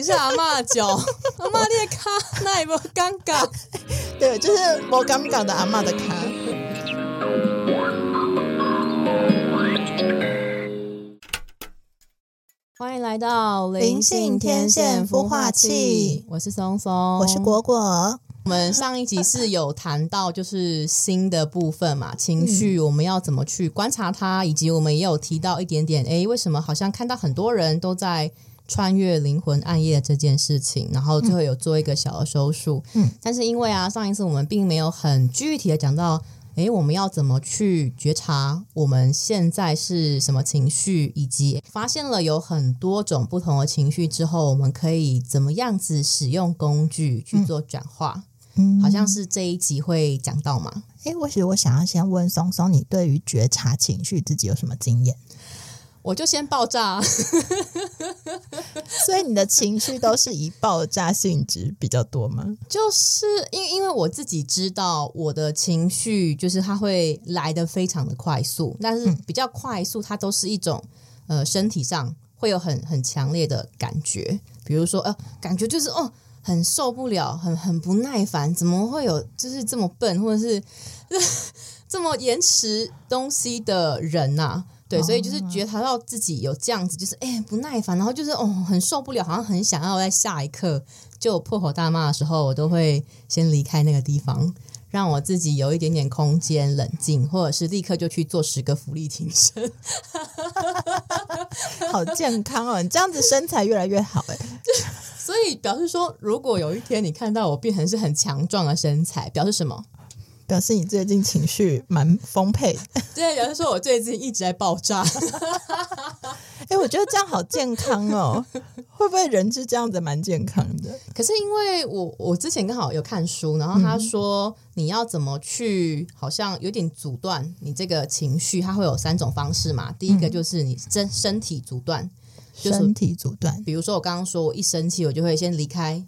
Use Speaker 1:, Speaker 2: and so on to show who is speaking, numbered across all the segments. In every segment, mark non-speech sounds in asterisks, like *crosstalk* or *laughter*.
Speaker 1: 你是阿嬷的脚，*laughs* 阿嬷你的卡，那有没有尴尬？
Speaker 2: 对，就是我尴尬的阿嬷的卡。
Speaker 1: 欢迎来到
Speaker 2: 灵性天线孵化器
Speaker 1: 我是松松，
Speaker 2: 我是果果，
Speaker 1: 我们上一集是有谈到就是心的部分嘛，情绪我们要怎么去观察它，以及我们也有提到一点点，哎，为什么好像看到很多人都在穿越灵魂暗夜这件事情，然后最后有做一个小的收束。
Speaker 2: 嗯，
Speaker 1: 但是因为啊，上一次我们并没有很具体的讲到，诶，我们要怎么去觉察我们现在是什么情绪，以及发现了有很多种不同的情绪之后，我们可以怎么样子使用工具去做转化。
Speaker 2: 嗯
Speaker 1: 好像是这一集会讲到嘛。
Speaker 2: 诶，我其实我想要先问松松，你对于觉察情绪自己有什么经验？
Speaker 1: 我就先爆炸，*laughs*
Speaker 2: 所以你的情绪都是以爆炸性质比较多吗？
Speaker 1: 就是因为因为我自己知道我的情绪就是它会来的非常的快速，但是比较快速，它都是一种呃身体上会有很很强烈的感觉，比如说呃感觉就是哦很受不了，很很不耐烦，怎么会有就是这么笨或者是 *laughs* 这么延迟东西的人呐、对，所以就是觉察到自己有这样子，就是哎、不耐烦，然后就是哦很受不了，好像很想要在下一刻就破口大骂的时候，我都会先离开那个地方，让我自己有一点点空间冷静，或者是立刻就去做十个浮力挺身。*laughs*
Speaker 2: 好健康哦，你这样子身材越来越好哎。*laughs*
Speaker 1: 所以表示说，如果有一天你看到我变成是很强壮的身材，表示什么？
Speaker 2: 表示你最近情绪蛮丰沛的。*laughs*
Speaker 1: 对，表示说我最近一直在爆炸。*laughs*
Speaker 2: 哎，我觉得这样好健康哦。会不会人是这样子蛮健康的？*laughs*
Speaker 1: 可是因为我我之前刚好有看书，然后他说你要怎么去，好像有点阻断你这个情绪，它会有三种方式嘛。第一个就是你身身体阻断，就是
Speaker 2: 身体阻断，
Speaker 1: 比如说我刚刚说我一生气，我就会先离开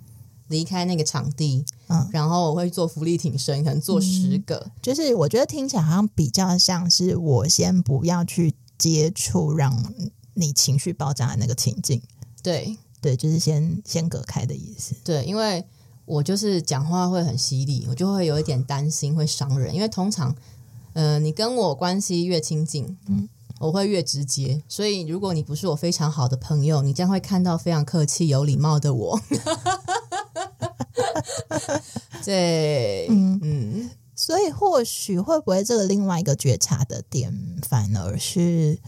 Speaker 1: 离开那个场地，
Speaker 2: 嗯。
Speaker 1: 然后我会做浮力挺身，可能做十个，
Speaker 2: 就是我觉得听起来好像比较像是我先不要去接触让你情绪爆炸的那个情境，
Speaker 1: 对。
Speaker 2: 对，就是先先隔开的意思。
Speaker 1: 对，因为我就是讲话会很犀利，我就会有一点担心会伤人，因为通常，呃，你跟我关系越亲近，嗯，我会越直接，所以如果你不是我非常好的朋友，你将会看到非常客气有礼貌的我。*laughs* 对，
Speaker 2: 嗯。
Speaker 1: 嗯，
Speaker 2: 所以或许会不会这个另外一个觉察的点，反而是，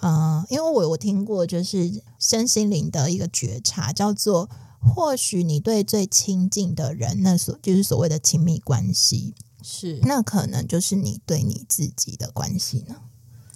Speaker 2: 呃，因为我我听过就是身心灵的一个觉察，叫做或许你对最亲近的人，那所就是所谓的亲密关系，
Speaker 1: 是。
Speaker 2: 那可能就是你对你自己的关系。呢。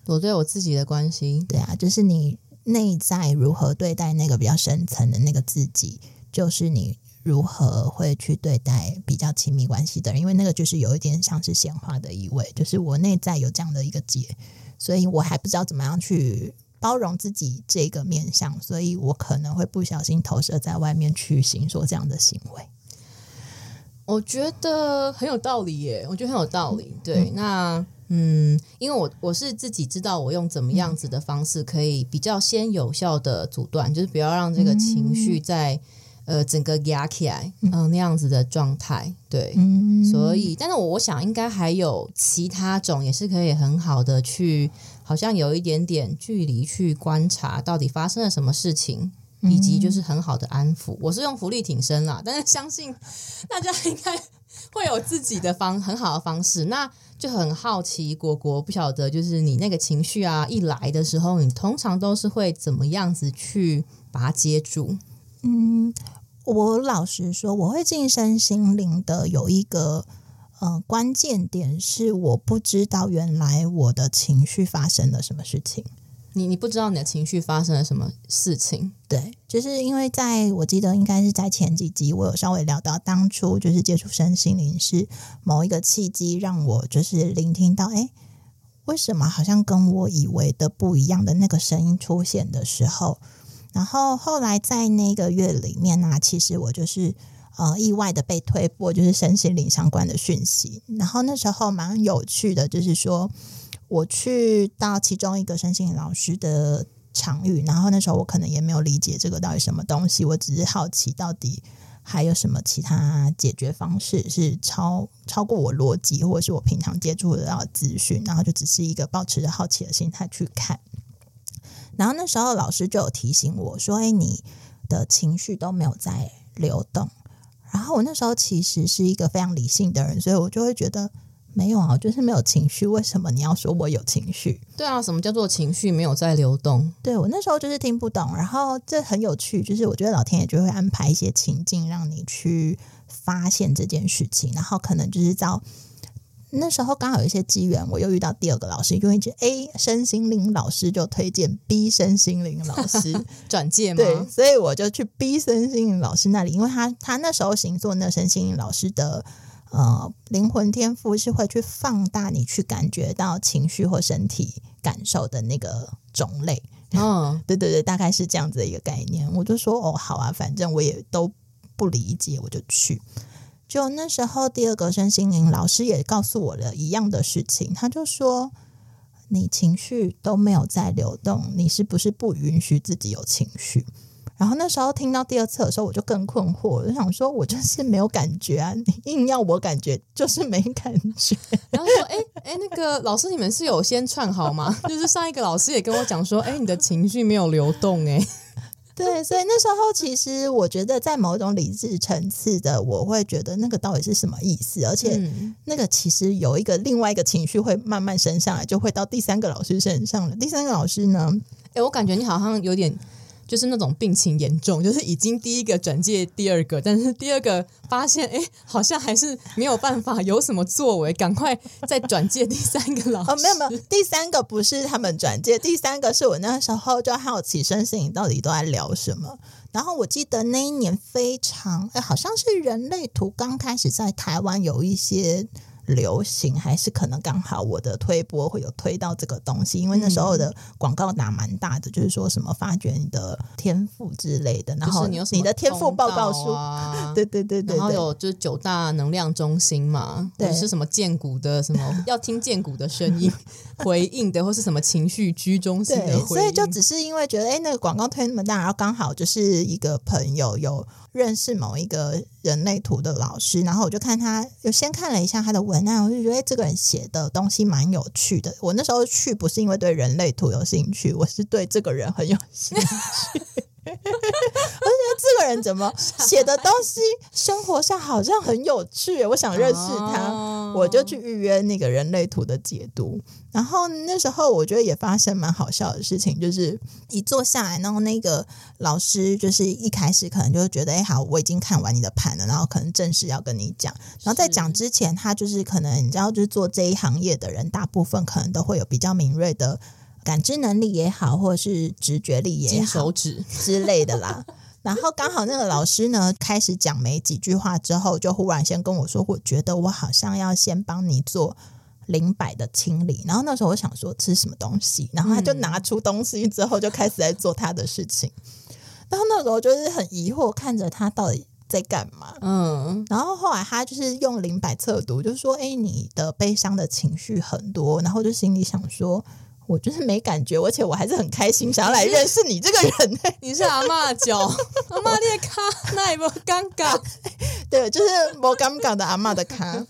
Speaker 1: 我对我自己的关系，
Speaker 2: 对啊，就是你内在如何对待那个比较深层的那个自己，就是你如何会去对待比较亲密关系的人，因为那个就是有一点像是显化的意味，就是我内在有这样的一个结，所以我还不知道怎么样去包容自己这个面相，所以我可能会不小心投射在外面去行说这样的行为。
Speaker 1: 我觉得很有道理耶，我觉得很有道理。对，那嗯，因为我我是自己知道我用怎么样子的方式可以比较先有效的阻断，就是不要让这个情绪在、呃整个压起来，嗯、那样子的状态。对，
Speaker 2: 嗯，
Speaker 1: 所以，但是我我想应该还有其他种也是可以很好的去，好像有一点点距离去观察到底发生了什么事情，以及就是很好的安抚。我是用浮力挺身啦，但是相信 *laughs* 大家应该会有自己的方很好的方式。那就很好奇，果果不晓得，就是你那个情绪啊一来的时候，你通常都是会怎么样子去把它接住？
Speaker 2: 嗯，我老实说，我会进身心灵的有一个呃关键点是，我不知道原来我的情绪发生了什么事情。
Speaker 1: 你你不知道你的情绪发生了什么事情，
Speaker 2: 对，就是因为在我记得应该是在前几集，我有稍微聊到，当初就是接触身心灵是某一个契机，让我就是聆听到，哎，为什么好像跟我以为的不一样的那个声音出现的时候，然后后来在那个月里面呢、其实我就是呃意外的被推播就是身心灵相关的讯息，然后那时候蛮有趣的，就是说我去到其中一个身心灵老师的场域，然后那时候我可能也没有理解这个到底什么东西，我只是好奇到底还有什么其他解决方式是超超过我逻辑或者是我平常接触得到的资讯，然后就只是一个保持着好奇的心态去看。然后那时候老师就有提醒我说：“哎，你的情绪都没有在流动。”然后我那时候其实是一个非常理性的人，所以我就会觉得没有啊，就是没有情绪。为什么你要说我有情绪？
Speaker 1: 对啊，什么叫做情绪没有在流动？
Speaker 2: 对我那时候就是听不懂。然后这很有趣，就是我觉得老天爷就会安排一些情境让你去发现这件事情，然后可能就是到。那时候刚好有一些机缘，我又遇到第二个老师，因为 A 身心灵老师就推荐 B 身心灵老师 *laughs*
Speaker 1: 转介嘛，
Speaker 2: 对，所以我就去 B 身心灵老师那里，因为他他那时候行做那身心灵老师的呃灵魂天赋是会去放大你去感觉到情绪或身体感受的那个种类，*laughs*
Speaker 1: 嗯，
Speaker 2: 对对对，大概是这样子的一个概念。我就说哦好啊，反正我也都不理解，我就去。就那时候，第二个身心灵老师也告诉我了一样的事情，他就说：“你情绪都没有在流动，你是不是不允许自己有情绪？”然后那时候听到第二次的时候，我就更困惑，我就想说：“我就是没有感觉啊，你硬要我感觉，就是没感觉。”
Speaker 1: 然后说：“哎哎，那个老师，你们是有先串好吗？*laughs* 就是上一个老师也跟我讲说，哎，你的情绪没有流动，哎。”
Speaker 2: 对，所以那时候其实我觉得，在某种理智层次的，我会觉得那个到底是什么意思？而且那个其实有一个另外一个情绪会慢慢升上来，就会到第三个老师身上了。第三个老师呢？
Speaker 1: 哎，我感觉你好像有点。就是那种病情严重，就是已经第一个转介第二个，但是第二个发现，哎，好像还是没有办法有什么作为，赶快再转介第三个老师。哦，
Speaker 2: 没有没有，第三个不是他们转介，第三个是我那时候就好奇，身心到底都在聊什么。然后我记得那一年非常，哎，好像是人类图刚开始在台湾有一些。流行还是可能刚好我的推播会有推到这个东西，因为那时候的广告打蛮大的，就是说什么发掘你的天赋之类的，然后你的天赋报告书，*laughs* 对对对对，
Speaker 1: 然后有就是九大能量中心嘛，对，是什么建骨的什么 *laughs* 要听建骨的声音回应的，或是什么情绪居中心的，
Speaker 2: 所以就只是因为觉得哎，那个广告推那么大，然后刚好就是一个朋友有。认识某一个人类图的老师，然后我就看他，就先看了一下他的文案，我就觉得这个人写的东西蛮有趣的。我那时候去不是因为对人类图有兴趣，我是对这个人很有兴趣。*laughs* 我觉得这个人怎么写的东西，生活上好像很有趣，我想认识他，我就去预约那个人类图的解读。然后那时候我觉得也发生蛮好笑的事情，就是一坐下来，然后那个老师就是一开始可能就觉得，哎，好，我已经看完你的盘了，然后可能正式要跟你讲。然后在讲之前，他就是可能你知道，就是做这一行业的人，大部分可能都会有比较敏锐的感知能力也好，或者是直觉力也好，
Speaker 1: 手指 *laughs*
Speaker 2: 之类的啦。*laughs* 然后刚好那个老师呢，开始讲没几句话之后，就忽然先跟我说，我觉得我好像要先帮你做。零百的清理，然后那时候我想说吃什么东西，然后他就拿出东西之后就开始在做他的事情，然后那时候就是很疑惑看着他到底在干嘛，嗯，然后后来他就是用零百测读，就说哎你的悲伤的情绪很多，然后就心里想说我就是没感觉，而且我还是很开心 *laughs* 想要来认识你这个人，*laughs*
Speaker 1: 你是阿妈脚阿妈的卡，那也不尴尬，*laughs*
Speaker 2: 对，就是不尴尬的阿妈的卡，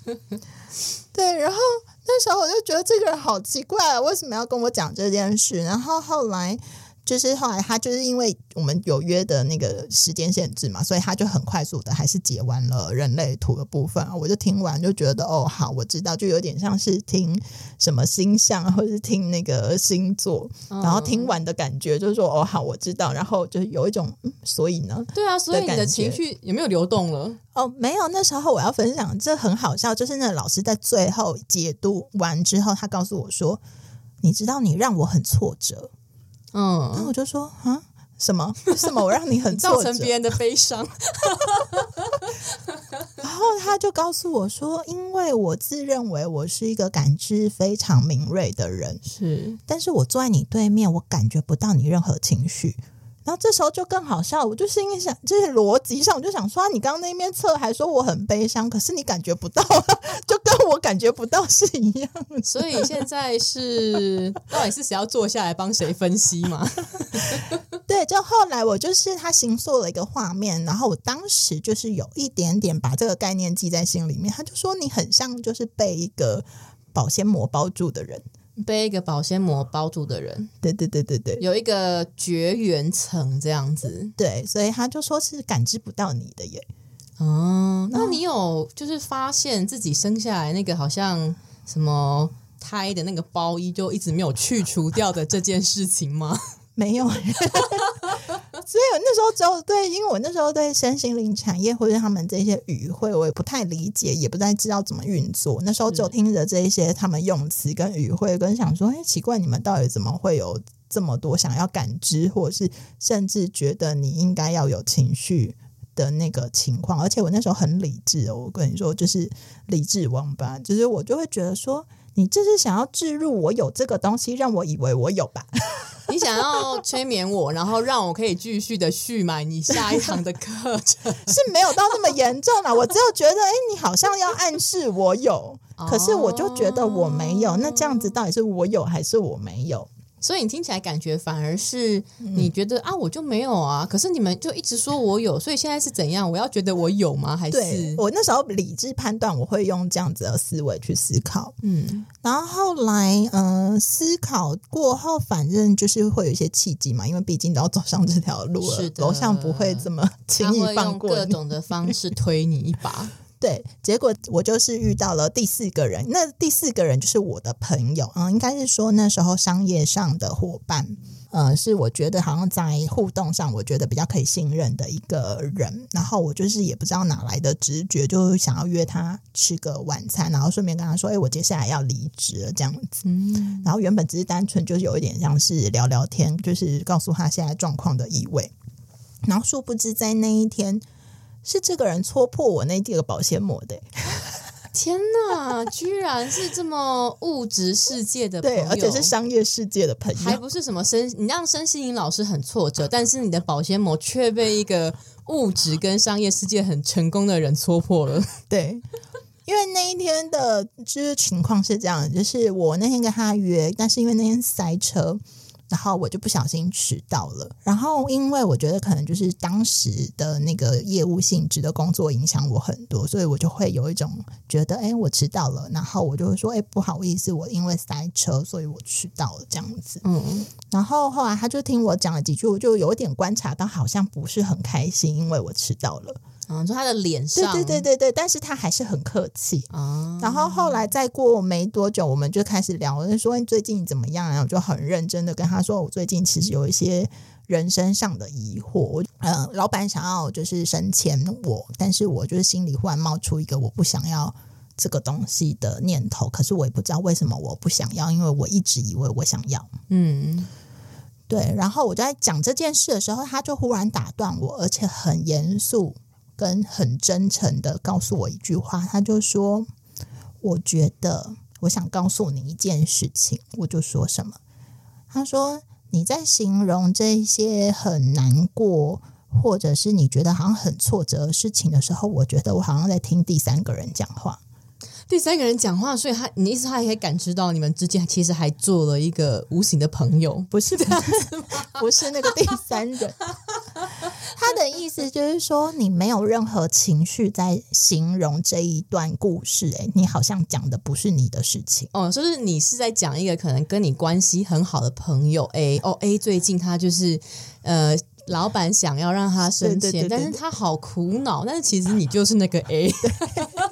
Speaker 2: 对，然后。那时候我就觉得这个人好奇怪，为什么要跟我讲这件事？然后后来。就是后来他就是因为我们有约的那个时间限制嘛，所以他就很快速的还是解完了人类图的部分。我就听完就觉得哦，好，我知道，就有点像是听什么星象或者是听那个星座，然后听完的感觉就是说哦，好，我知道。然后就是有一种，所以呢，
Speaker 1: 对啊，所以你的情绪有没有流动了？
Speaker 2: 哦，没有。那时候我要分享，这很好笑，就是那老师在最后解读完之后，他告诉我说：“你知道，你让我很挫折。”嗯，然后我就说啊，什么？为什么我让你很 *laughs*
Speaker 1: 造成别人的悲伤？*laughs*
Speaker 2: 然后他就告诉我说，因为我自认为我是一个感知非常敏锐的人，
Speaker 1: 是，
Speaker 2: 但是我坐在你对面，我感觉不到你任何情绪，然后这时候就更好笑，我就心里想，就是逻辑上我就想说，啊你刚刚那边测还说我很悲伤，可是你感觉不到啊，就跟我感觉不到是一样。
Speaker 1: 所以现在是到底是谁要坐下来帮谁分析嘛？*laughs*
Speaker 2: 对，就后来我就是他行塑了一个画面，然后我当时就是有一点点把这个概念记在心里面。他就说你很像就是被一个保鲜膜包住的人。
Speaker 1: 被一个保鲜膜包住的人，
Speaker 2: 对对对对对
Speaker 1: 有一个绝缘层这样子。
Speaker 2: 对，所以他就说是感知不到你的耶。
Speaker 1: 哦，那你有就是发现自己生下来那个好像什么胎的那个包衣就一直没有去除掉的这件事情吗？*laughs*
Speaker 2: 没有，所以我那时候只有对，因为我那时候对身心灵产业或者他们这些语汇，我也不太理解，也不太知道怎么运作。那时候就听着这一些他们用词跟语汇，跟想说，哎，奇怪，你们到底怎么会有这么多想要感知，或者是甚至觉得你应该要有情绪的那个情况？而且我那时候很理智哦，我跟你说，就是理智王八，就是我就会觉得说，你这是想要置入我有这个东西，让我以为我有吧？
Speaker 1: 你想要催眠我，然后让我可以继续的续买你下一堂的课程。*laughs*
Speaker 2: 是没有到那么严重啦，我只有觉得，哎、你好像要暗示我有，可是我就觉得我没有。那这样子到底是我有还是我没有？
Speaker 1: 所以你听起来感觉反而是你觉得、啊，我就没有啊，可是你们就一直说我有，所以现在是怎样？我要觉得我有吗？还是
Speaker 2: 我那时候理智判断，我会用这样子的思维去思考。
Speaker 1: 嗯，
Speaker 2: 然后后来，嗯、思考过后，反正就是会有一些契机嘛，因为毕竟都要走上这条路了
Speaker 1: 是，的
Speaker 2: 楼上不会这么轻易放过你。
Speaker 1: 各种的方式推你一把。
Speaker 2: 对，结果我就是遇到了第四个人，那第四个人就是我的朋友，嗯，应该是说那时候商业上的伙伴，呃，是我觉得好像在互动上，我觉得比较可以信任的一个人。然后我就是也不知道哪来的直觉，就想要约他吃个晚餐，然后顺便跟他说，哎，我接下来要离职了这样子。
Speaker 1: 嗯，
Speaker 2: 然后原本只是单纯就是有一点像是聊聊天，就是告诉他现在状况的意味。然后殊不知在那一天，是这个人戳破我那第二个保鲜膜的。
Speaker 1: 天哪，居然是这么物质世界的朋 *laughs*
Speaker 2: 对，
Speaker 1: 友，
Speaker 2: 而且是商业世界的朋友。
Speaker 1: 还不是什么身，你让身心灵老师很挫折，但是你的保鲜膜却被一个物质跟商业世界很成功的人戳破了。*laughs*
Speaker 2: 对，因为那一天的就是情况是这样，就是我那天跟他约，但是因为那天塞车。然后我就不小心迟到了，然后因为我觉得可能就是当时的那个业务性质的工作影响我很多，所以我就会有一种觉得，哎，我迟到了，然后我就会说，哎，不好意思，我因为塞车，所以我迟到了这样子。
Speaker 1: 嗯，
Speaker 2: 然后后来他就听我讲了几句，我就有点观察到，好像不是很开心，因为我迟到了。
Speaker 1: 啊，你说他的脸上，
Speaker 2: 对对对对对，但是他还是很客气。
Speaker 1: 啊，
Speaker 2: 然后后来再过没多久，我们就开始聊，我就说你最近怎么样啊？我就很认真的跟他说，我最近其实有一些人生上的疑惑。我呃，老板想要就是升迁我，但是我就是心里忽然冒出一个我不想要这个东西的念头，可是我也不知道为什么我不想要，因为我一直以为我想要。
Speaker 1: 嗯，
Speaker 2: 对，然后我就在讲这件事的时候，他就忽然打断我，而且很严肃跟很真诚的告诉我一句话，他就说：“我觉得我想告诉你一件事情。”我就说什么？他说：“你在形容这些很难过，或者是你觉得好像很挫折的事情的时候，我觉得我好像在听第三个人讲话。”
Speaker 1: 第三个人讲话，所以他，你意思他也可以感知到你们之间其实还做了一个无形的朋友。
Speaker 2: 不是 *laughs* 不是那个第三人。*laughs* 他的意思就是说，你没有任何情绪在形容这一段故事、欸，你好像讲的不是你的事情。
Speaker 1: 哦，就是你是在讲一个可能跟你关系很好的朋友 A 哦 A 最近他就是呃。老板想要让他升迁，
Speaker 2: 对对对对
Speaker 1: 但是他好苦恼。但是其实你就是那个 A，*laughs*
Speaker 2: 对，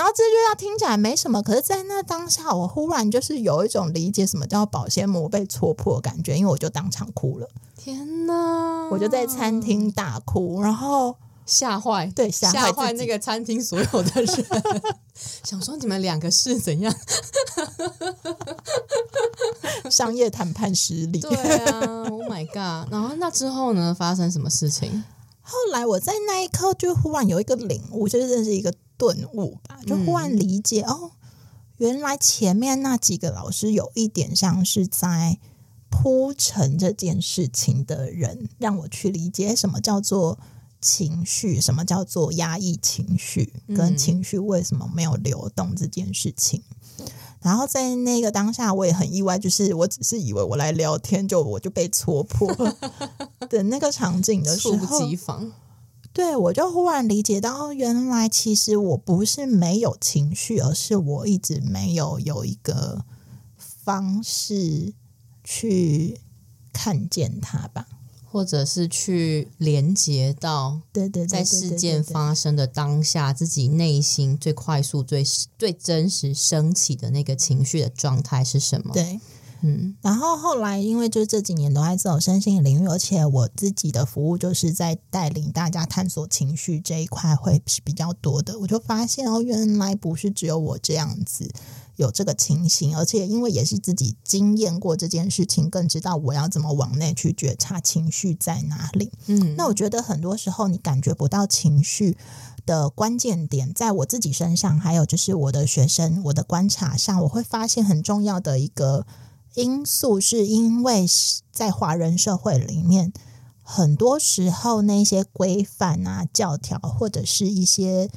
Speaker 2: 然后这句话听起来没什么，可是，在那当下，我忽然就是有一种理解什么叫保鲜膜被戳破的感觉，因为我就当场哭了，
Speaker 1: 天哪！
Speaker 2: 我就在餐厅大哭，然后
Speaker 1: 吓坏，
Speaker 2: 对吓坏
Speaker 1: 那个餐厅所有的人，*laughs* 想说你们两个是怎样？*laughs*
Speaker 2: 商业谈判失利。
Speaker 1: 对啊，Oh my god！然后那之后呢，发生什么事情？
Speaker 2: 后来我在那一刻就忽然有一个领悟，就是认识一个顿悟吧，就忽然理解、哦，原来前面那几个老师有一点像是在铺陈这件事情的人，让我去理解什么叫做情绪，什么叫做压抑情绪，跟情绪为什么没有流动这件事情。然后在那个当下，我也很意外，就是我只是以为我来聊天，就我就被戳破的 *laughs* 那个场景的时候，
Speaker 1: 猝不及防。
Speaker 2: 对我就忽然理解到，原来其实我不是没有情绪，而是我一直没有有一个方式去看见它吧。
Speaker 1: 或者是去连接到
Speaker 2: 对对，
Speaker 1: 在事件发生的当下，自己内心最快速、最最真实升起的那个情绪的状态是什么？
Speaker 2: 对，嗯。然后后来，因为就是这几年都在走身心领域，而且我自己的服务就是在带领大家探索情绪这一块会是比较多的，我就发现哦，原来不是只有我这样子。有这个情形，而且因为也是自己经验过这件事情，更知道我要怎么往内去觉察情绪在哪里。嗯，那我觉得很多时候你感觉不到情绪的关键点，在我自己身上，还有就是我的学生，我的观察上，我会发现很重要的一个因素，是因为在华人社会里面，很多时候那些规范啊、教条或者是一些。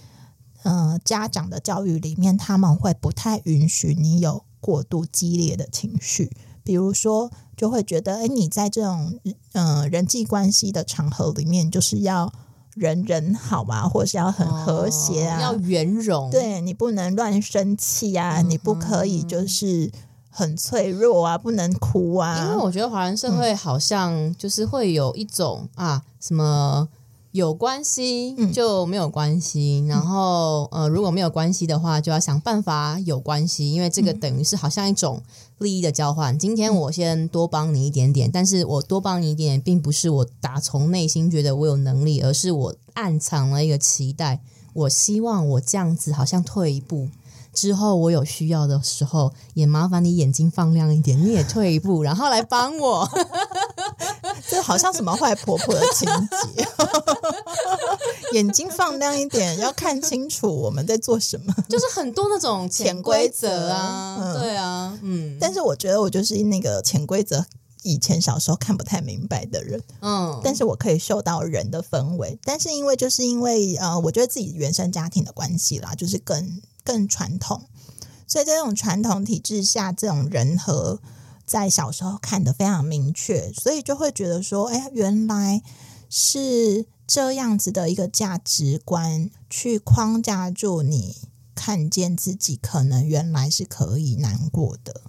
Speaker 2: 呃，家长的教育里面，他们会不太允许你有过度激烈的情绪，比如说，就会觉得，哎，你在这种呃人际关系的场合里面，就是要人人好嘛，或者是要很和谐啊，
Speaker 1: 要圆融，
Speaker 2: 对你不能乱生气啊，你不可以就是很脆弱啊，不能哭啊。
Speaker 1: 因为我觉得华人社会好像就是会有一种啊什么。有关系就没有关系，然后呃，如果没有关系的话，就要想办法有关系，因为这个等于是好像一种利益的交换。今天我先多帮你一点点，但是我多帮你一点，并不是我打从内心觉得我有能力，而是我暗藏了一个期待。我希望我这样子好像退一步之后，我有需要的时候，也麻烦你眼睛放亮一点，你也退一步，然后来帮我。*laughs*
Speaker 2: 这好像什么坏婆婆的情节，*laughs* 眼睛放亮一点，要看清楚我们在做什么。
Speaker 1: 就是很多那种潜规则啊，对啊，嗯。
Speaker 2: 但是我觉得我就是那个潜规则，以前小时候看不太明白的人，嗯。但是我可以嗅到人的氛围，但是因为就是因为呃，我觉得自己原生家庭的关系啦，就是更更传统，所以在这种传统体制下，这种人和。在小时候看得非常明确，所以就会觉得说，哎，原来是这样子的一个价值观去框架住你，看见自己可能原来是可以难过的，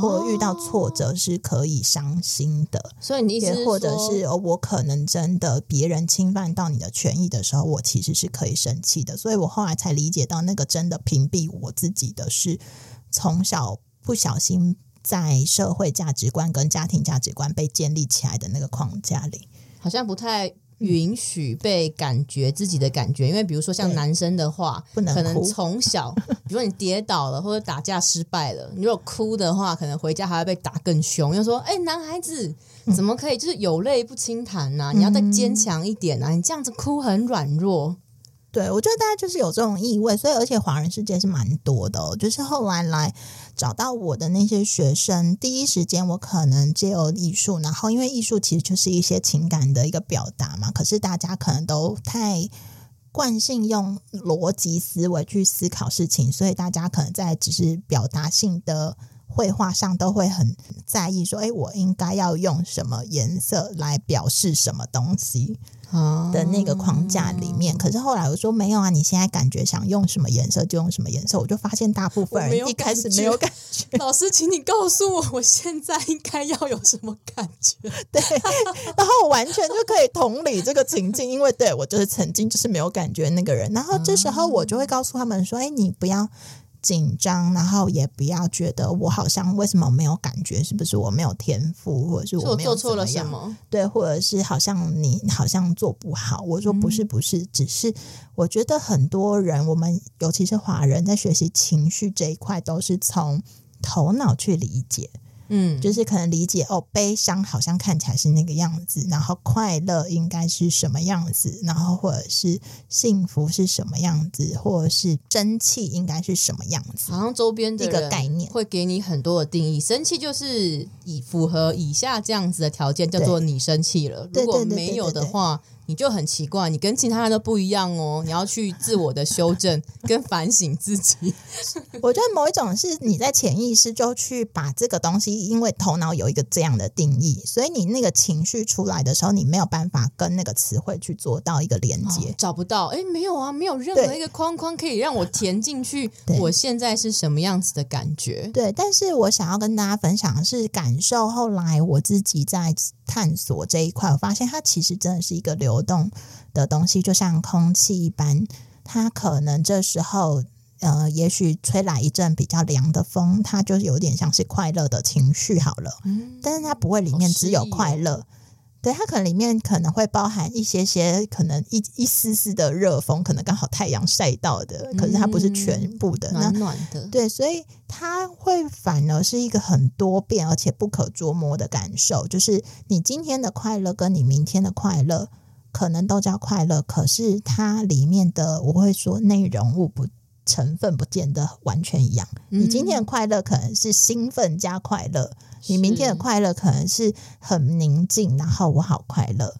Speaker 2: 或遇到挫折是可以伤心的。
Speaker 1: 所以你意思，
Speaker 2: 或者是我可能真的别人侵犯到你的权益的时候，我其实是可以生气的。所以我后来才理解到，那个真的屏蔽我自己的是从小不小心。在社会价值观跟家庭价值观被建立起来的那个框架里，
Speaker 1: 好像不太允许被感觉自己的感觉，因为比如说像男生的话，
Speaker 2: 不能
Speaker 1: 可能从小，*laughs* 比如说你跌倒了或者打架失败了，你如果哭的话，可能回家还要被打更凶。又说，哎，男孩子怎么可以就是有泪不轻弹呐？你要再坚强一点啊！你这样子哭很软弱。
Speaker 2: 对，我觉得大家就是有这种意味，所以而且华人世界是蛮多的，就是后来来找到我的那些学生，第一时间我可能借由艺术，然后因为艺术其实就是一些情感的一个表达嘛，可是大家可能都太惯性用逻辑思维去思考事情，所以大家可能在只是表达性的绘画上都会很在意，说，哎，我应该要用什么颜色来表示什么东西。的那个框架里面，可是后来我说没有啊，你现在感觉想用什么颜色就用什么颜色，我就发现大部分人一开始没有感觉。*laughs*
Speaker 1: 老师，请你告诉我，我现在应该要有什么感觉？*laughs*
Speaker 2: 对，然后我完全就可以同理这个情境，因为对我就是曾经就是没有感觉那个人，然后这时候我就会告诉他们说：“哎，你不要。”紧张，然后也不要觉得我好像为什么没有感觉，是不是我没有天赋，或者是我
Speaker 1: 做错了什么？
Speaker 2: 对，或者是好像你好像做不好。我说不是，不是，只是我觉得很多人，我们尤其是华人在学习情绪这一块，都是从头脑去理解，
Speaker 1: 嗯，
Speaker 2: 就是可能理解哦，悲伤好像看起来是那个样子，然后快乐应该是什么样子，然后或者是幸福是什么样子，或者是生气应该是什么样子。
Speaker 1: 好像周边的
Speaker 2: 一个概念
Speaker 1: 会给你很多的定义。生气就是以符合以下这样子的条件，叫做你生气了。如果没有的话，你就很奇怪，你跟其他人都不一样哦。你要去自我的修正跟反省自己。*laughs*
Speaker 2: 我觉得某一种是你在潜意识就去把这个东西，因为头脑有一个这样的定义，所以你那个情绪出来的时候，你没有办法跟那个词汇去做到一个连接。
Speaker 1: 找不到，哎，没有啊，没有任何一个框框可以让我填进去。我现在是什么样子的感觉？
Speaker 2: 对，但是我想要跟大家分享的是感受。后来我自己在探索这一块，我发现它其实真的是一个流动的东西，就像空气一般。它可能这时候，呃，也许吹来一阵比较凉的风，它就有点像是快乐的情绪好了。
Speaker 1: 嗯，
Speaker 2: 但是它不会里面只有快乐，对，它可能里面可能会包含一些些可能一一丝丝的热风，可能刚好太阳晒到的，可是它不是全部的。那
Speaker 1: 暖暖的。
Speaker 2: 对，所以它会反而是一个很多变而且不可捉摸的感受，就是你今天的快乐跟你明天的快乐可能都叫快乐，可是它里面的我会说内容物不。成分不见得完全一样。你今天的快乐可能是兴奋加快乐，你明天的快乐可能是很宁静，然后我好快乐。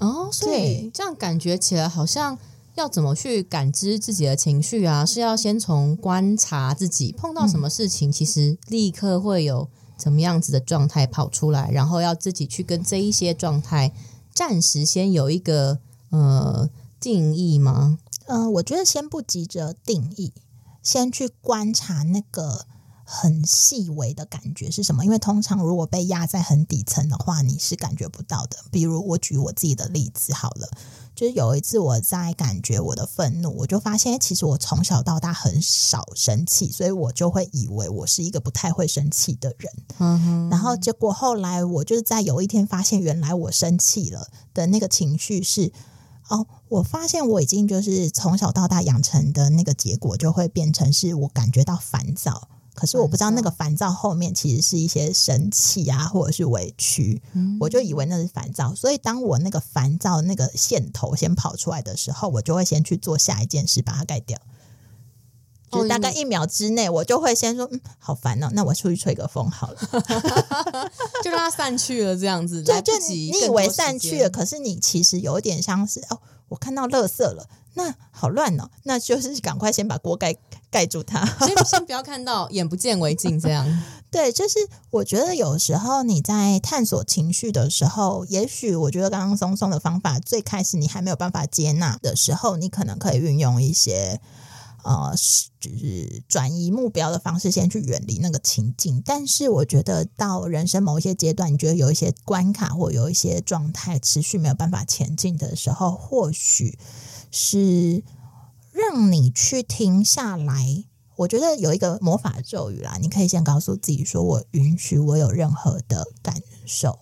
Speaker 1: 哦，所以
Speaker 2: 对
Speaker 1: 这样感觉起来好像要怎么去感知自己的情绪啊？是要先从观察自己碰到什么事情，其实立刻会有怎么样子的状态跑出来，然后要自己去跟这一些状态暂时先有一个呃定义吗？
Speaker 2: 嗯、我觉得先不急着定义，先去观察那个很细微的感觉是什么。因为通常如果被压在很底层的话，你是感觉不到的。比如我举我自己的例子好了，就是有一次我在感觉我的愤怒，我就发现其实我从小到大很少生气，所以我就会以为我是一个不太会生气的人。
Speaker 1: 嗯哼，
Speaker 2: 然后结果后来我就是在有一天发现，原来我生气了的那个情绪是，哦，我发现我已经就是从小到大养成的那个结果，就会变成是我感觉到烦躁。可是我不知道那个烦躁后面其实是一些生气啊，或者是委屈，我就以为那是烦躁。所以当我那个烦躁那个线头先跑出来的时候，我就会先去做下一件事，把它盖掉。
Speaker 1: 哦
Speaker 2: 就大概一秒之内，我就会先说，嗯，好烦哦，那我出去吹个风好了。*laughs*
Speaker 1: 就让它散去了，这样子，*laughs*
Speaker 2: 对，就你你以为散去了，可是你其实有一点像是哦，我看到垃圾了，那好乱哦，那就是赶快先把锅盖盖住它。*laughs*
Speaker 1: 先先不要看到，眼不见为净，这样。
Speaker 2: 对，就是我觉得有时候你在探索情绪的时候，也许我觉得刚刚松松的方法，最开始你还没有办法接纳的时候，你可能可以运用一些。呃，是就是转移目标的方式，先去远离那个情境。但是我觉得到人生某一些阶段，你觉得有一些关卡或有一些状态持续没有办法前进的时候，或许是让你去停下来。我觉得有一个魔法咒语啦，你可以先告诉自己说：“我允许我有任何的感受。”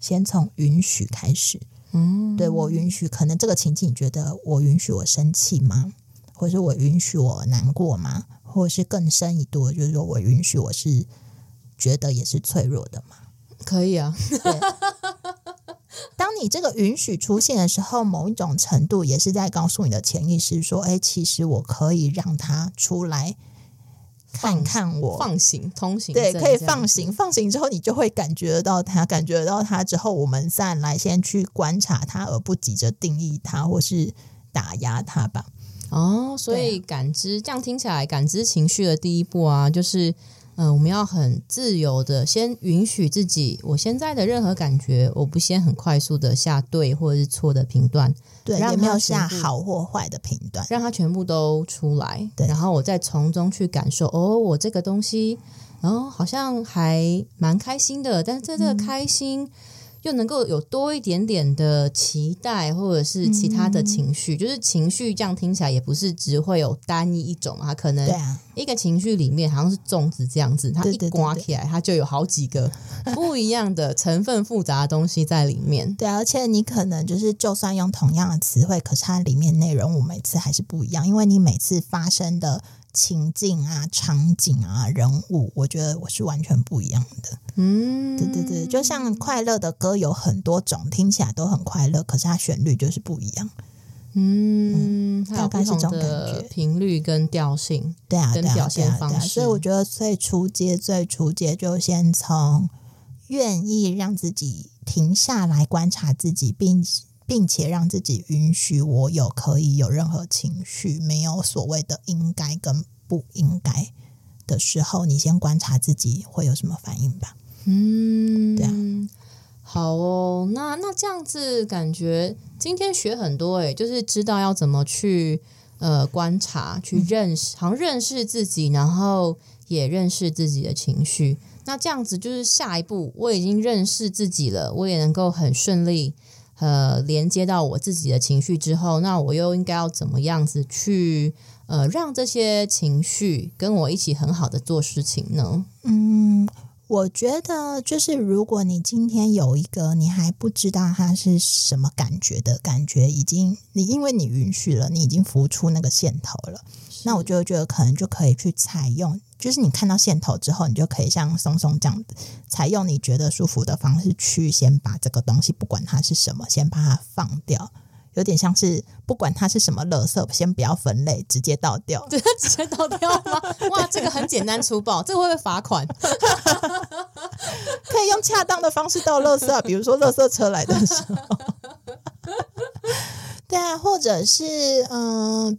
Speaker 2: 先从允许开始。
Speaker 1: 嗯，
Speaker 2: 对我允许，可能这个情境，你觉得我允许我生气吗？或是我允许我难过吗？或是更深一度，就是说我允许我是觉得也是脆弱的吗？
Speaker 1: 可以啊。
Speaker 2: 对。当你这个允许出现的时候，某一种程度也是在告诉你的潜意识说：“哎，其实我可以让他出来看看我，
Speaker 1: 放行通行
Speaker 2: 对，可以放行。放行之后，你就会感觉得到他，感觉得到他之后，我们再来先去观察他，而不急着定义他或是打压他吧。
Speaker 1: 哦，所以感知这样听起来，感知情绪的第一步啊，就是嗯、呃我们要很自由的先允许自己，我现在的任何感觉，我不先很快速的下对或者是错的评断，
Speaker 2: 对，
Speaker 1: 让
Speaker 2: 也没有下好或坏的评断。
Speaker 1: 让它全部都出来，
Speaker 2: 对
Speaker 1: 然后我再从中去感受，哦，我这个东西，然后好像还蛮开心的，但是在这个开心。又能够有多一点点的期待，或者是其他的情绪，就是情绪这样听起来也不是只会有单一一种啊，可能一个情绪里面好像是粽子这样子，它一刮起来，它就有好几个不一样的成分复杂的东西在里面。
Speaker 2: 对啊，而且你可能就是，就算用同样的词汇，可是它里面内容我每次还是不一样，因为你每次发生的情境啊、场景啊、人物，我觉得我是完全不一样的。
Speaker 1: 嗯，
Speaker 2: 对对对，就像快乐的歌有很多种，听起来都很快乐，可是它旋律就是不一样。
Speaker 1: 嗯，
Speaker 2: 大概是这种感觉
Speaker 1: 的频率跟调性。
Speaker 2: 对啊，对啊，
Speaker 1: 跟表
Speaker 2: 对啊，对啊。
Speaker 1: 现方式
Speaker 2: 所以我觉得最初阶、最初阶就先从愿意让自己停下来观察自己，并并且让自己允许我有可以有任何情绪，没有所谓的应该跟不应该的时候，你先观察自己会有什么反应吧。
Speaker 1: 嗯，
Speaker 2: 对啊。
Speaker 1: 好哦，那那这样子感觉今天学很多诶，就是知道要怎么去呃观察、去认识，好像认识自己，然后也认识自己的情绪。那这样子就是下一步，我已经认识自己了，我也能够很顺利呃连接到我自己的情绪之后，那我又应该要怎么样子去呃让这些情绪跟我一起很好的做事情呢？
Speaker 2: 嗯，我觉得就是如果你今天有一个你还不知道它是什么感觉的感觉，已经你因为你允许了，你已经浮出那个线头了，那我就觉得可能就可以去采用，就是你看到线头之后，你就可以像松松这样子，采用你觉得舒服的方式去先把这个东西，不管它是什么，先把它放掉。有点像是不管它是什么垃圾，先不要分类，直接倒掉。
Speaker 1: 对，直接倒掉吗？哇，这个很简单粗暴，这个会不会罚款？*laughs*
Speaker 2: 可以用恰当的方式倒垃圾啊，比如说垃圾车来的时候，*laughs* 对啊，或者是嗯、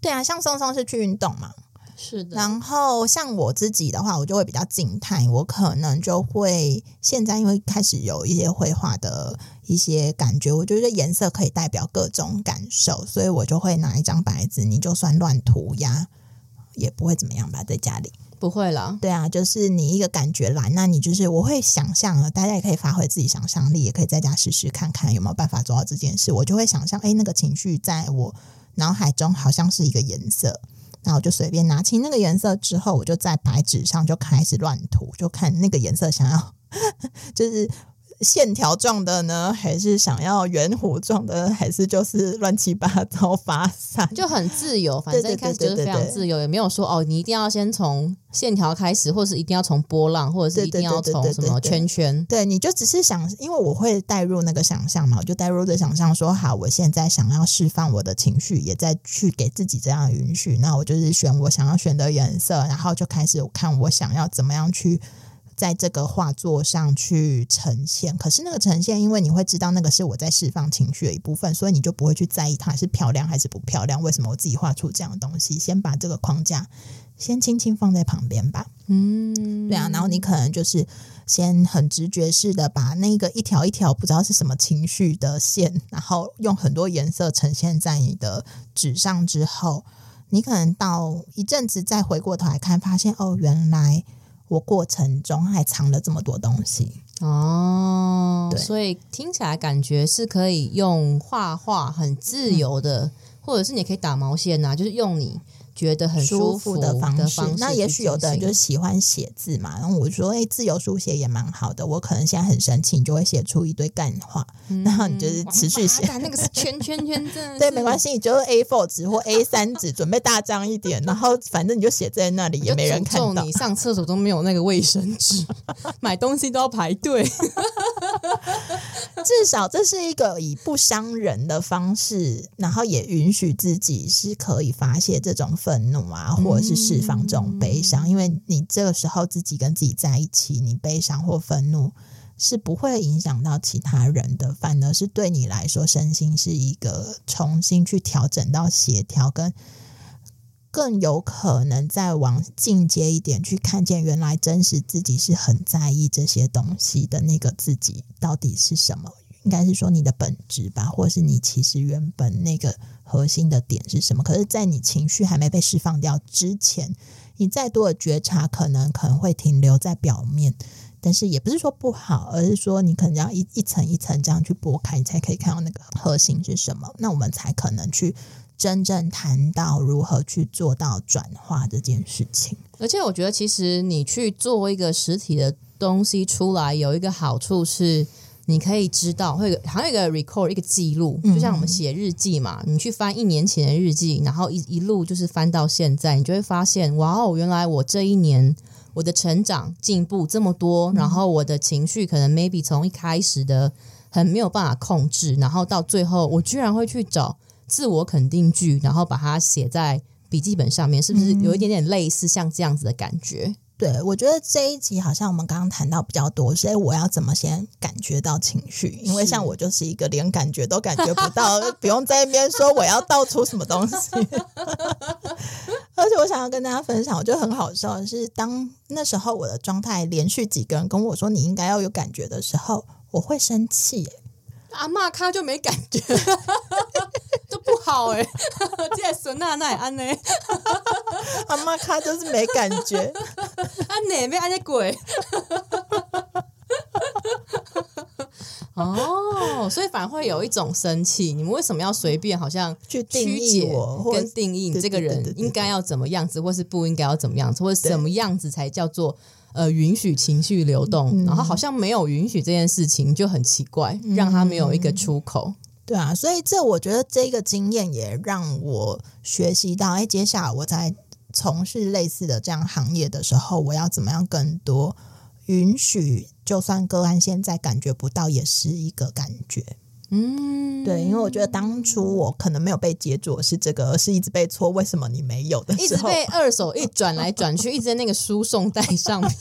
Speaker 2: 对啊，像松松是去运动嘛，
Speaker 1: 是的，
Speaker 2: 然后像我自己的话，我就会比较静态，我可能就会现在因为开始有一些绘画的一些感觉，我觉得颜色可以代表各种感受，所以我就会拿一张白纸，你就算乱涂鸦也不会怎么样吧，在家里。
Speaker 1: 不会了。
Speaker 2: 对啊，就是你一个感觉来，那你就是我会想象了，大家也可以发挥自己想象力，也可以在家试试看看有没有办法做到这件事。我就会想象，哎，那个情绪在我脑海中好像是一个颜色，那我就随便拿起那个颜色之后，我就在白纸上就开始乱涂，就看那个颜色想要 *laughs* 就是。线条状的呢，还是想要圆弧状的，还是就是乱七八糟发散？*laughs*
Speaker 1: 就很自由，反正一开始就是非常
Speaker 2: 对对对
Speaker 1: 自由，也没有说哦，你一定要先从线条开始，或是一定要从波浪，或者是一定要从什么圈圈。
Speaker 2: 对，你就只是想，因为我会带入那个想象嘛，我就带入的想象说，好，我现在想要释放我的情绪，也在去给自己这样的允许。那我就是选我想要选的颜色，然后就开始看我想要怎么样去在这个画作上去呈现。可是那个呈现，因为你会知道那个是我在释放情绪的一部分，所以你就不会去在意它是漂亮还是不漂亮。为什么我自己画出这样的东西？先把这个框架先轻轻放在旁边吧。
Speaker 1: 嗯，
Speaker 2: 对啊，然后你可能就是先很直觉式的把那个一条一条不知道是什么情绪的线，然后用很多颜色呈现在你的纸上之后，你可能到一阵子再回过头来看，发现哦，原来我过程中还藏了这么多东西。
Speaker 1: 哦，
Speaker 2: 对
Speaker 1: 所以听起来感觉是可以用画画很自由的，或者是你可以打毛线呐、就是用你觉得很
Speaker 2: 舒
Speaker 1: 服
Speaker 2: 的
Speaker 1: 方
Speaker 2: 式。那也许有的人就喜欢写字嘛，然后我就说，哎，自由书写也蛮好的。我可能现在很生气，你就会写出一堆干话，*laughs* 然后你就是持续写。
Speaker 1: 那个是圈圈圈，真的 *laughs*
Speaker 2: 对，没关系，你就是 A4 纸或 A 三纸，准备大张一点，然后反正你就写在那里，也没人看到。
Speaker 1: 你上厕所都没有那个卫生纸，*laughs* 买东西都要排队。*laughs*
Speaker 2: 至少这是一个以不伤人的方式，然后也允许自己是可以发泄这种愤怒啊，或者是释放这种悲伤。因为你这个时候自己跟自己在一起，你悲伤或愤怒是不会影响到其他人的，反而是对你来说，身心是一个重新去调整到协调跟。更有可能再往进阶一点，去看见原来真实自己是很在意这些东西的那个自己到底是什么？应该是说你的本质吧，或是你其实原本那个核心的点是什么？可是，在你情绪还没被释放掉之前，你再多的觉察，可能可能会停留在表面。但是也不是说不好，而是说你可能要一一层一层这样去剥开，你才可以看到那个核心是什么。那我们才可能去。真正谈到如何去做到转化这件事情，
Speaker 1: 而且我觉得，其实你去做一个实体的东西出来，有一个好处是，你可以知道会有好像有一个 record 一个记录，
Speaker 2: 嗯
Speaker 1: 就像我们写日记嘛，你去翻一年前的日记，然后一一路就是翻到现在，你就会发现，哇哦，原来我这一年我的成长进步这么
Speaker 2: 嗯
Speaker 1: 多，然后我的情绪可能 maybe 从一开始的很没有办法控制，然后到最后我居然会去找自我肯定句，然后把它写在笔记本上面，是不是有一点点类似像这样子的感觉？
Speaker 2: 对，我觉得这一集好像我们刚刚谈到比较多所以，我要怎么先感觉到情绪？因为像我就是一个连感觉都感觉不到，*laughs* 不用在那边说我要倒出什么东西。*laughs* 而且我想要跟大家分享，我觉得很好笑的是，当那时候我的状态连续几个人跟我说你应该要有感觉的时候，我会生气、欸
Speaker 1: 阿骂咖就没感觉，都 *laughs* 不好哎、欸，这个孙娜娜也安呢，
Speaker 2: 阿妈卡就是没感觉。*laughs*
Speaker 1: 安哪被安那鬼？*laughs* 哦，所以反而会有一种生气。你们为什么要随便好像
Speaker 2: 去
Speaker 1: 曲解跟定义你
Speaker 2: 对
Speaker 1: 这个人应该要怎么样子，或是不应该要怎么样子，或者什么样子才叫做呃允许情绪流动？
Speaker 2: 嗯
Speaker 1: 然后好像没有允许这件事情就很奇怪，让他没有一个出口。
Speaker 2: 对啊，所以这我觉得这个经验也让我学习到，哎，接下来我在从事类似的这样行业的时候，我要怎么样更多允许，就算个案现在感觉不到，也是一个感觉。
Speaker 1: 嗯，
Speaker 2: 对，因为我觉得当初我可能没有被接住是这个，而是一直被戳为什么你没有的
Speaker 1: 一直，被二手一转来转去，一直在那个输送带上面。*laughs*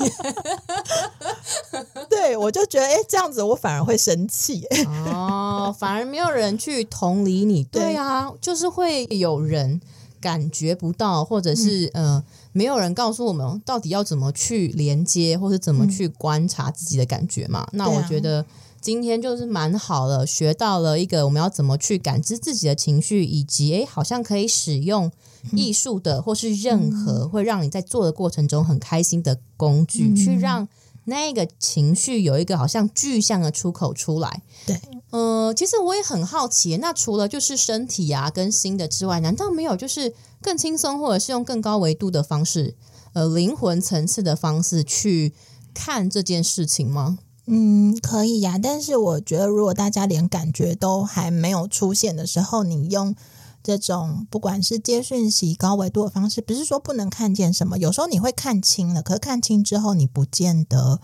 Speaker 2: 对我就觉得，哎，这样子我反而会生气。哎 *laughs*
Speaker 1: 哦，反而没有人去同理你。
Speaker 2: 对
Speaker 1: 对啊，就是会有人感觉不到，或者是、呃，没有人告诉我们到底要怎么去连接，或者怎么去观察自己的感觉嘛。那我觉得。今天就是蛮好了，学到了一个我们要怎么去感知自己的情绪，以及诶，好像可以使用艺术的，或是任何会让你在做的过程中很开心的工具，去让那个情绪有一个好像具象的出口出来。
Speaker 2: 对，
Speaker 1: 呃，其实我也很好奇，那除了就是身体啊跟心的之外，难道没有就是更轻松，或者是用更高维度的方式，呃，灵魂层次的方式去看这件事情吗？
Speaker 2: 嗯，可以呀、但是我觉得，如果大家连感觉都还没有出现的时候，你用这种不管是接讯息高维度的方式，不是说不能看见什么，有时候你会看清了，可是看清之后，你不见得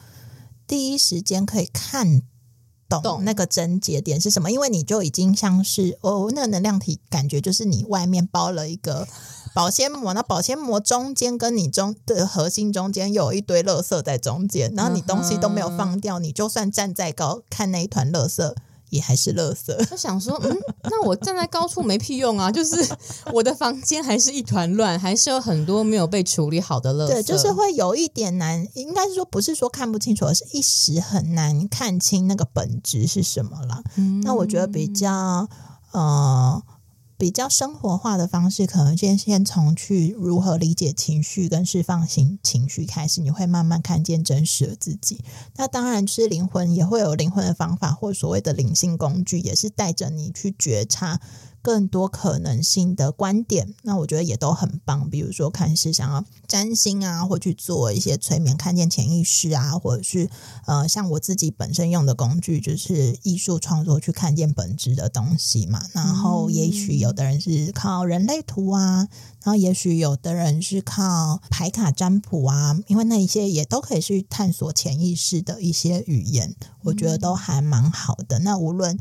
Speaker 2: 第一时间可以看懂
Speaker 1: 懂
Speaker 2: 那个症结点是什么，因为你就已经像是哦，那个能量体感觉就是你外面包了一个。保鲜膜，那保鲜膜中间跟你中的核心中间又有一堆垃圾在中间，然后你东西都没有放掉，你就算站再高看那一团垃圾，也还是垃圾。
Speaker 1: 我想说，嗯，那我站在高处没屁用啊！就是我的房间还是一团乱，还是有很多没有被处理好的垃圾。
Speaker 2: 对，就是会有一点难，应该是说不是说看不清楚，而是一时很难看清那个本质是什么了。
Speaker 1: 嗯
Speaker 2: 那我觉得比较呃比较生活化的方式，可能先先从去如何理解情绪跟释放情情绪开始，你会慢慢看见真实的自己。那当然是灵魂也会有灵魂的方法，或所谓的灵性工具，也是带着你去觉察更多可能性的观点。那我觉得也都很棒，比如说看是想要占星啊，或去做一些催眠，看见潜意识啊，或者是呃，像我自己本身用的工具就是艺术创作，去看见本质的东西嘛。然后也许有的人是靠人类图啊，然后也许有的人是靠牌卡占卜啊，因为那一些也都可以去探索潜意识的一些语言，我觉得都还蛮好的。那无论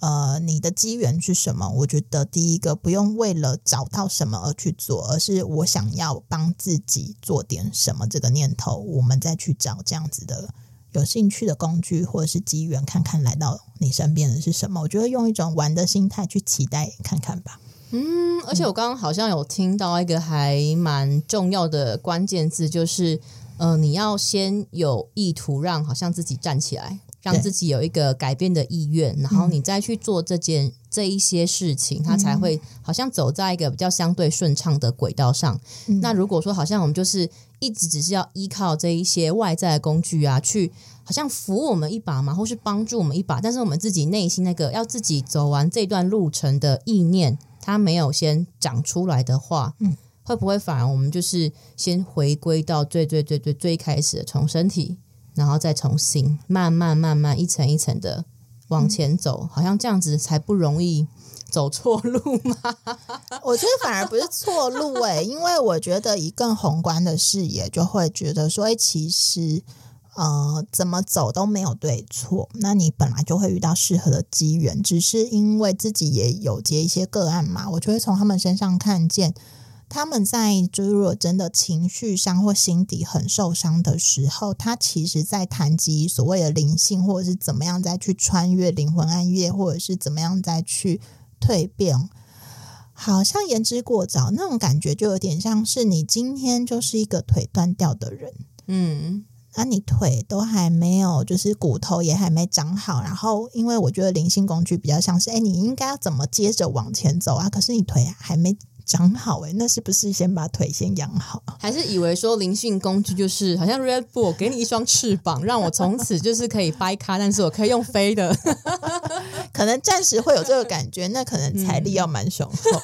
Speaker 2: 呃，你的机缘是什么？我觉得第一个不用为了找到什么而去做，而是我想要帮自己做点什么这个念头，我们再去找这样子的有兴趣的工具或者是机缘，看看来到你身边的是什么。我觉得用一种玩的心态去期待看看吧。
Speaker 1: 嗯，而且我刚刚好像有听到一个还蛮重要的关键字，就是呃，你要先有意图让好像自己站起来，让自己有一个改变的意愿，然后你再去做这件这一些事情，它才会好像走在一个比较相对顺畅的轨道上。
Speaker 2: 嗯。
Speaker 1: 那如果说好像我们就是一直只是要依靠这一些外在的工具啊，去好像扶我们一把嘛，或是帮助我们一把，但是我们自己内心那个要自己走完这段路程的意念，它没有先长出来的话，
Speaker 2: 嗯，
Speaker 1: 会不会反而我们就是先回归到最最最最最开始的，从身体，然后再重新，慢慢慢慢一层一层的往前走，好像这样子才不容易走错路吗？*laughs*
Speaker 2: 我觉得反而不是错路诶、因为我觉得以更宏观的视野，就会觉得说，哎、其实呃怎么走都没有对错，那你本来就会遇到适合的机缘，只是因为自己也有接一些个案嘛，我就会从他们身上看见。他们在就是如果真的情绪上或心底很受伤的时候，他其实在谈及所谓的灵性，或者是怎么样再去穿越灵魂暗夜，或者是怎么样再去蜕变，好像言之过早，那种感觉就有点像是你今天就是一个腿断掉的人，
Speaker 1: 嗯，
Speaker 2: 啊，你腿都还没有，就是骨头也还没长好，然后因为我觉得灵性工具比较像是，哎，你应该要怎么接着往前走啊？可是你腿还没长好、诶，哎，那是不是先把腿先养好？
Speaker 1: 还是以为说灵性工具就是好像 Red Bull 给你一双翅膀，让我从此就是可以掰咖，但是我可以用飞的。*laughs*
Speaker 2: 可能暂时会有这个感觉，那可能财力要蛮雄厚。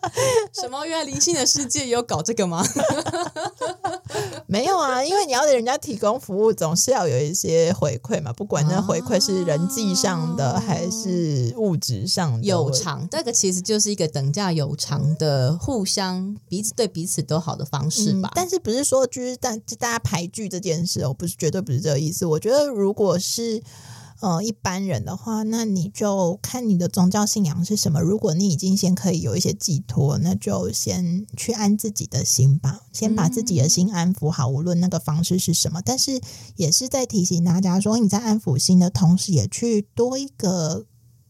Speaker 2: *laughs* *laughs*
Speaker 1: 什么？原来灵性的世界也有搞这个吗？*laughs*
Speaker 2: 没有啊，因为你要给人家提供服务，总是要有一些回馈嘛，不管那回馈是人际上的、还是物质上的。
Speaker 1: 有偿，这个其实就是一个等价有偿的，互相彼此对彼此都好的方式吧。
Speaker 2: 嗯但是不是说就是大大家排拒这件事我，不是绝对不是这个意思。我觉得如果是呃一般人的话，那你就看你的宗教信仰是什么。如果你已经先可以有一些寄托，那就先去安自己的心吧，先把自己的心安抚好，无论那个方式是什么。但是也是在提醒大家说，你在安抚心的同时，也去多一个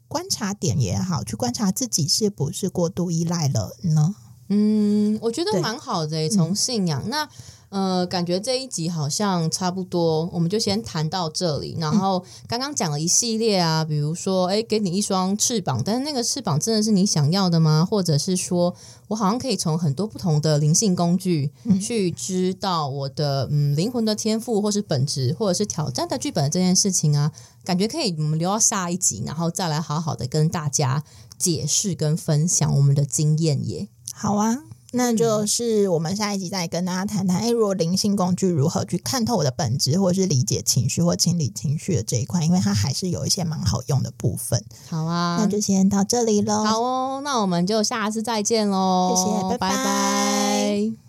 Speaker 2: 观察点也好，去观察自己是不是过度依赖了呢？
Speaker 1: 嗯，我觉得蛮好的诶，从信仰、那。呃，感觉这一集好像差不多，我们就先谈到这里。然后刚刚讲了一系列啊，比如说，哎，给你一双翅膀，但是那个翅膀真的是你想要的吗？或者是说我好像可以从很多不同的灵性工具去知道我的嗯灵魂的天赋，或是本质，或者是挑战的剧本这件事情啊，感觉可以我们留到下一集，然后再来好好的跟大家解释跟分享我们的经验耶。
Speaker 2: 好啊，那就是我们下一集再跟大家谈谈，哎，如果灵性工具如何去看透我的本质，或者是理解情绪或清理情绪的这一块，因为它还是有一些蛮好用的部分。
Speaker 1: 好啊，
Speaker 2: 那就先到这里喽。
Speaker 1: 好哦，那我们就下次再见喽，
Speaker 2: 谢谢拜拜
Speaker 1: 拜拜